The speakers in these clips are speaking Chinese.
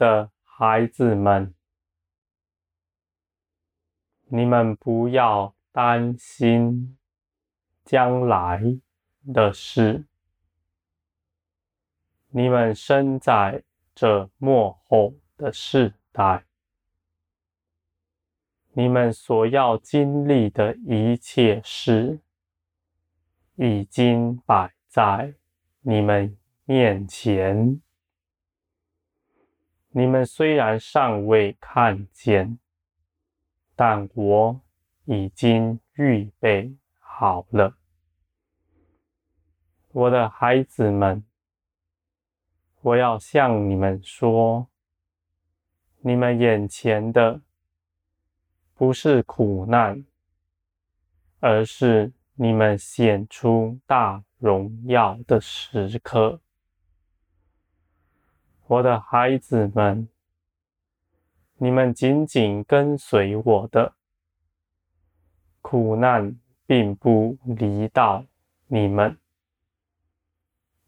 的孩子们，你们不要担心将来的事。你们生在这末后的世代，你们所要经历的一切事，已经摆在你们面前。你们虽然尚未看见，但我已经预备好了，我的孩子们。我要向你们说，你们眼前的不是苦难，而是你们显出大荣耀的时刻。我的孩子们，你们紧紧跟随我的，苦难并不离到你们，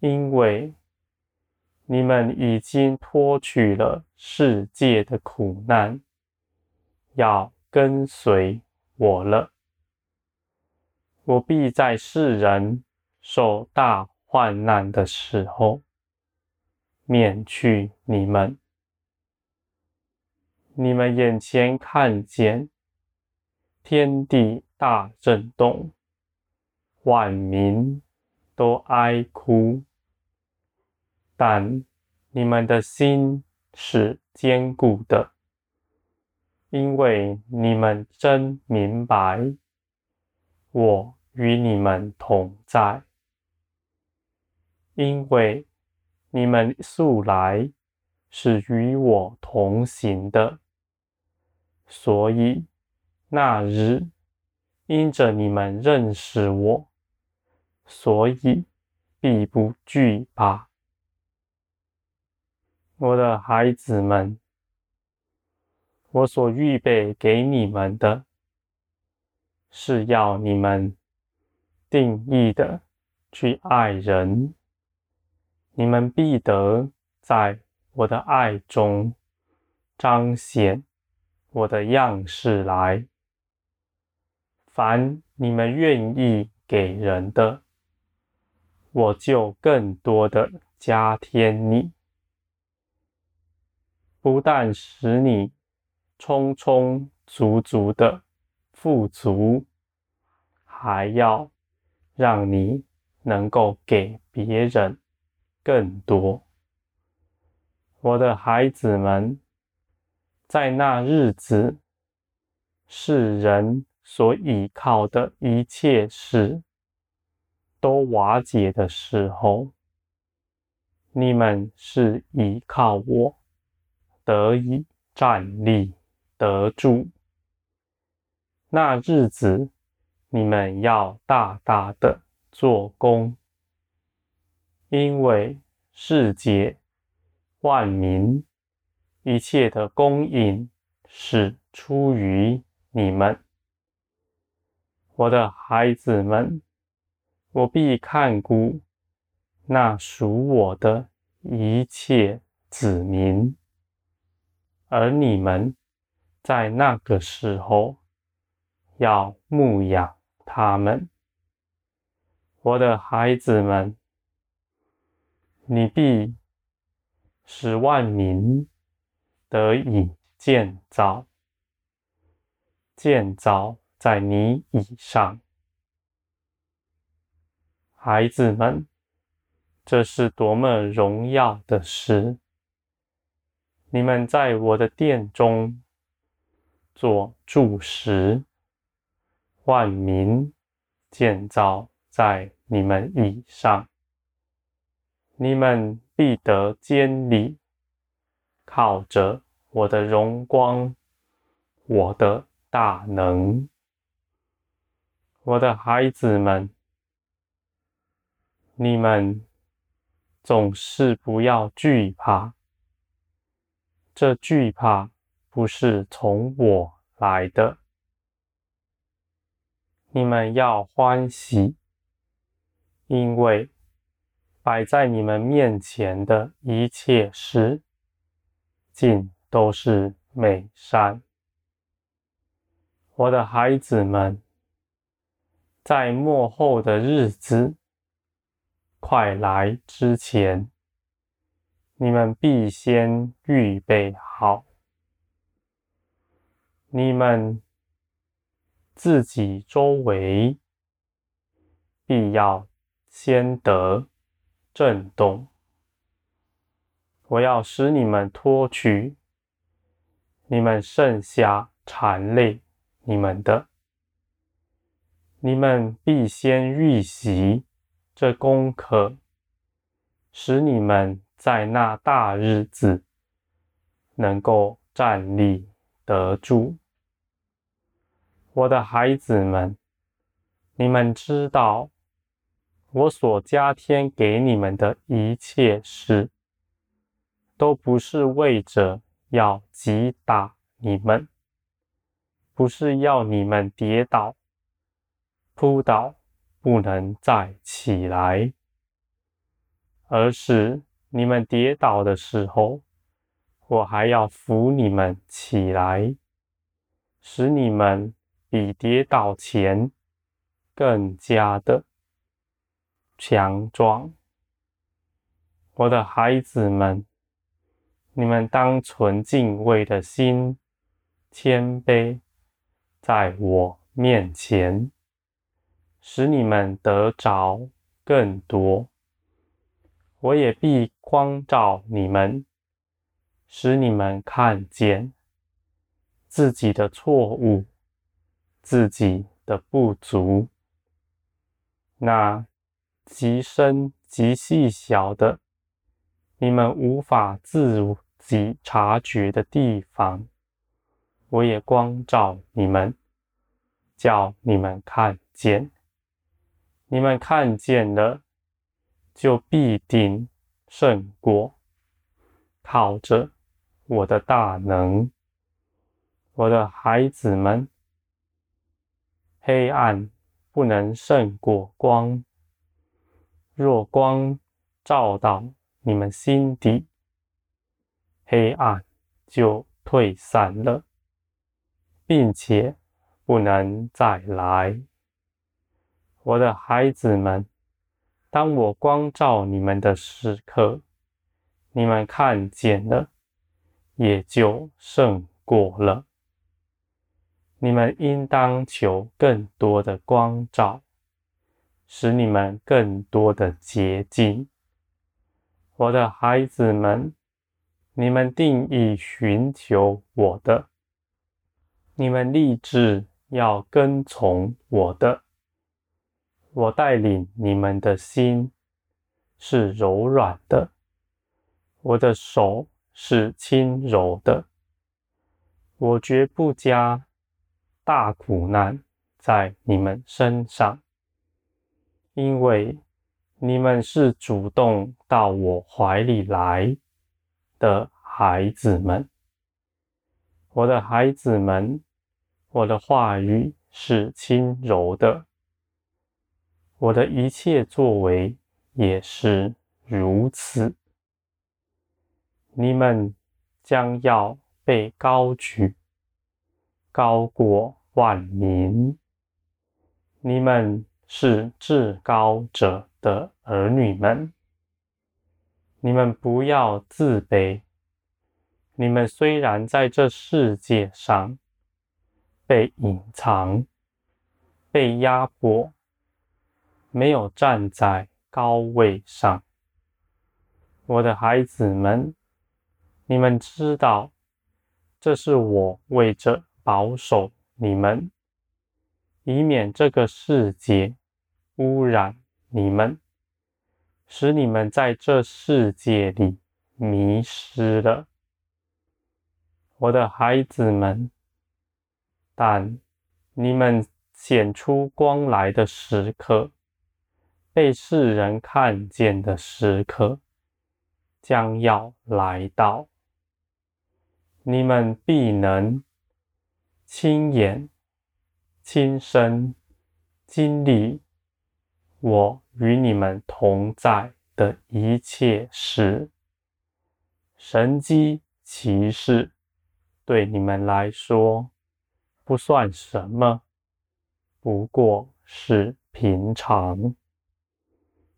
因为。你们已经脱去了世界的苦难，要跟随我了。我必在世人受大患难的时候，免去你们。你们眼前看见天地大震动，万民都哀哭。但你们的心是坚固的，因为你们真明白，我与你们同在。因为你们素来是与我同行的，所以那日因着你们认识我，所以必不惧怕。我的孩子们，我所预备给你们的，是要你们定义的去爱人。你们必得在我的爱中彰显我的样式来。凡你们愿意给人的，我就更多的加添你。不但使你充充足足的富足，还要让你能够给别人更多。我的孩子们，在那日子，世人所倚靠的一切事都瓦解的时候，你们是倚靠我。得以站立得住，那日子你们要大大的做工，因为世界万民一切的供应是出于你们，我的孩子们，我必看顾那属我的一切子民。而你们在那个时候要牧养他们，我的孩子们，你必使万民得以建造，建造在你以上，孩子们，这是多么荣耀的事！你们在我的殿中做柱石，万民建造在你们以上，你们必得坚立，靠着我的荣光，我的大能，我的孩子们，你们总是不要惧怕。这惧怕不是从我来的，你们要欢喜，因为摆在你们面前的一切事，尽都是美善。我的孩子们，在末后的日子快来之前，你们必先预备好，你们自己周围必要先得震动。我要使你们脱去你们剩下缠累你们的，你们必先预习这功课，使你们。在那大日子，能够站立得住，我的孩子们，你们知道，我所加添给你们的一切事，都不是为着要击打你们，不是要你们跌倒、扑倒，不能再起来，而是。你们跌倒的时候，我还要扶你们起来，使你们比跌倒前更加的强壮。我的孩子们，你们当存敬畏的心，谦卑在我面前，使你们得着更多。我也必光照你们，使你们看见自己的错误、自己的不足，那极深极细小的，你们无法自己察觉的地方，我也光照你们，叫你们看见。你们看见了。就必定胜过，靠着我的大能，我的孩子们，黑暗不能胜过光。若光照到你们心底，黑暗就退散了，并且不能再来。我的孩子们。当我光照你们的时刻，你们看见了，也就胜过了。你们应当求更多的光照，使你们更多的洁净。我的孩子们，你们定意寻求我的，你们立志要跟从我的。我带领你们的心是柔软的，我的手是轻柔的。我绝不加大苦难在你们身上，因为你们是主动到我怀里来的孩子们。我的孩子们，我的话语是轻柔的。我的一切作为也是如此。你们将要被高举，高过万民。你们是至高者的儿女们。你们不要自卑。你们虽然在这世界上被隐藏、被压迫。没有站在高位上，我的孩子们，你们知道，这是我为着保守你们，以免这个世界污染你们，使你们在这世界里迷失了，我的孩子们。但你们显出光来的时刻。被世人看见的时刻将要来到，你们必能亲眼、亲身经历我与你们同在的一切事，神迹其实对你们来说不算什么，不过是平常，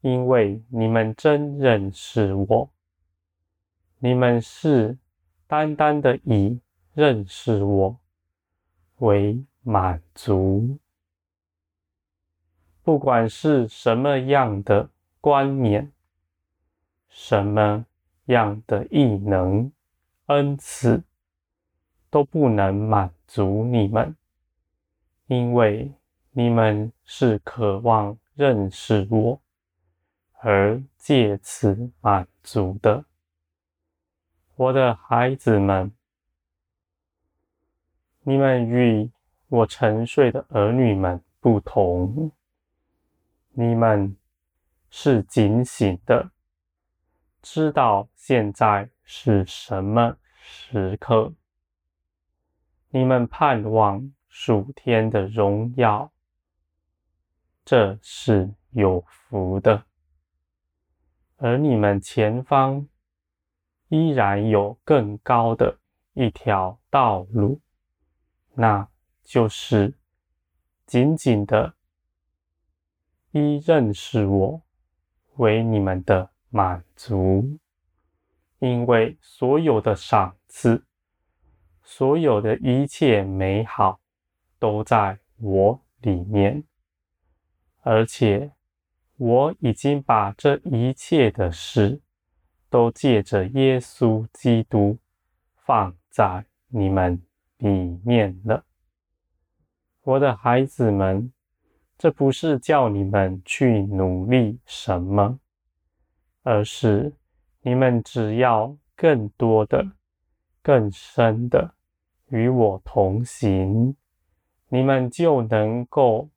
因为你们真认识我，你们是单单的以认识我为满足。不管是什么样的观念，什么样的异能、恩赐，都不能满足你们，因为你们是渴望认识我，而借此满足的。我的孩子们，你们与我沉睡的儿女们不同。你们是警醒的，知道现在是什么时刻。你们盼望属天的荣耀，这是有福的。而你们前方依然有更高的一条道路，那就是紧紧的。依认识我为你们的满足，因为所有的赏赐，所有的一切美好，都在我里面，而且我已经把这一切的事，都借着耶稣基督放在你们里面了，我的孩子们。这不是叫你们去努力什么，而是你们只要更多的、更深的与我同行，你们就能够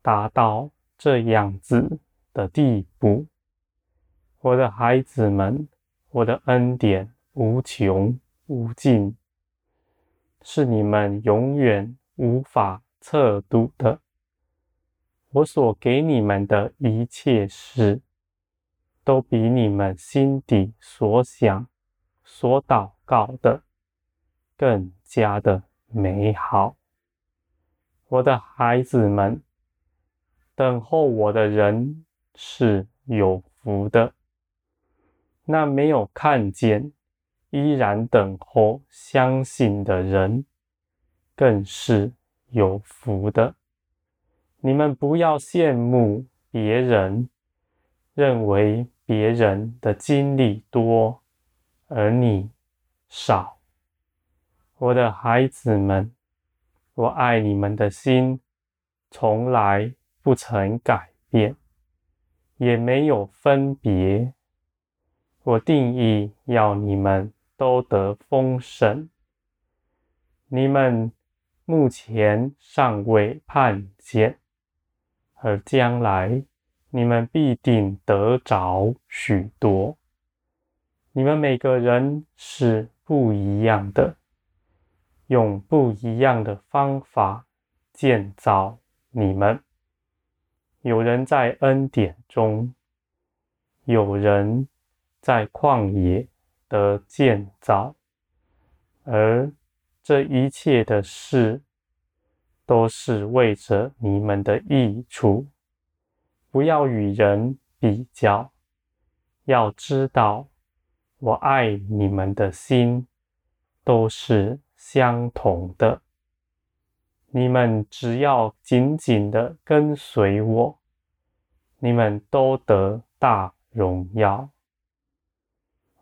达到这样子的地步。我的孩子们，我的恩典无穷无尽，是你们永远无法测度的，我所给你们的一切事，都比你们心底所想、所祷告的更加的美好。我的孩子们，等候我的人是有福的。那没有看见，依然等候、相信的人，更是。有福的，你们不要羡慕别人，认为别人的经历多，而你少。我的孩子们，我爱你们的心从来不曾改变，也没有分别。我定义要你们都得封神，你们。目前尚未看见，而将来你们必定得着许多。你们每个人是不一样的，用不一样的方法建造你们。有人在恩典中，有人在旷野的建造，而。这一切的事，都是为着你们的益处。不要与人比较，要知道，我爱你们的心都是相同的。你们只要紧紧的跟随我，你们都得大荣耀。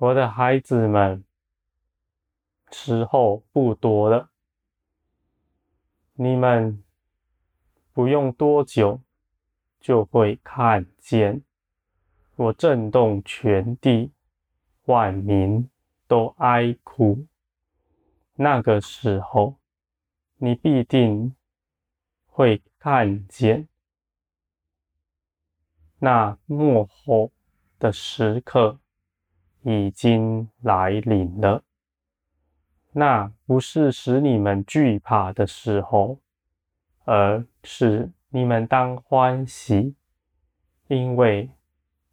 我的孩子们。时候不多了，你们不用多久就会看见我震动全地，万民都哀哭。那个时候，你必定会看见那末后的时刻已经来临了。那不是使你们惧怕的时候，而是你们当欢喜，因为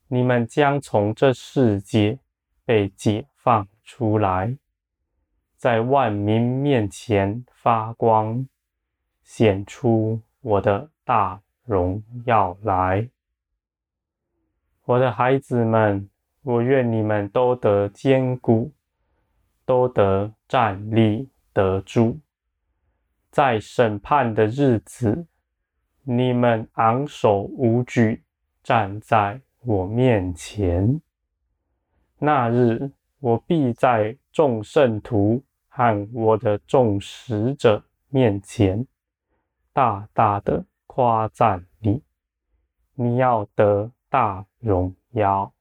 你们将从这世界被解放出来，在万民面前发光，显出我的大荣耀来。我的孩子们，我愿你们都得坚固，都得站立得住，在审判的日子，你们昂首无惧，站在我面前。那日，我必在众圣徒和我的众使者面前，大大的夸赞你。你要得大荣耀。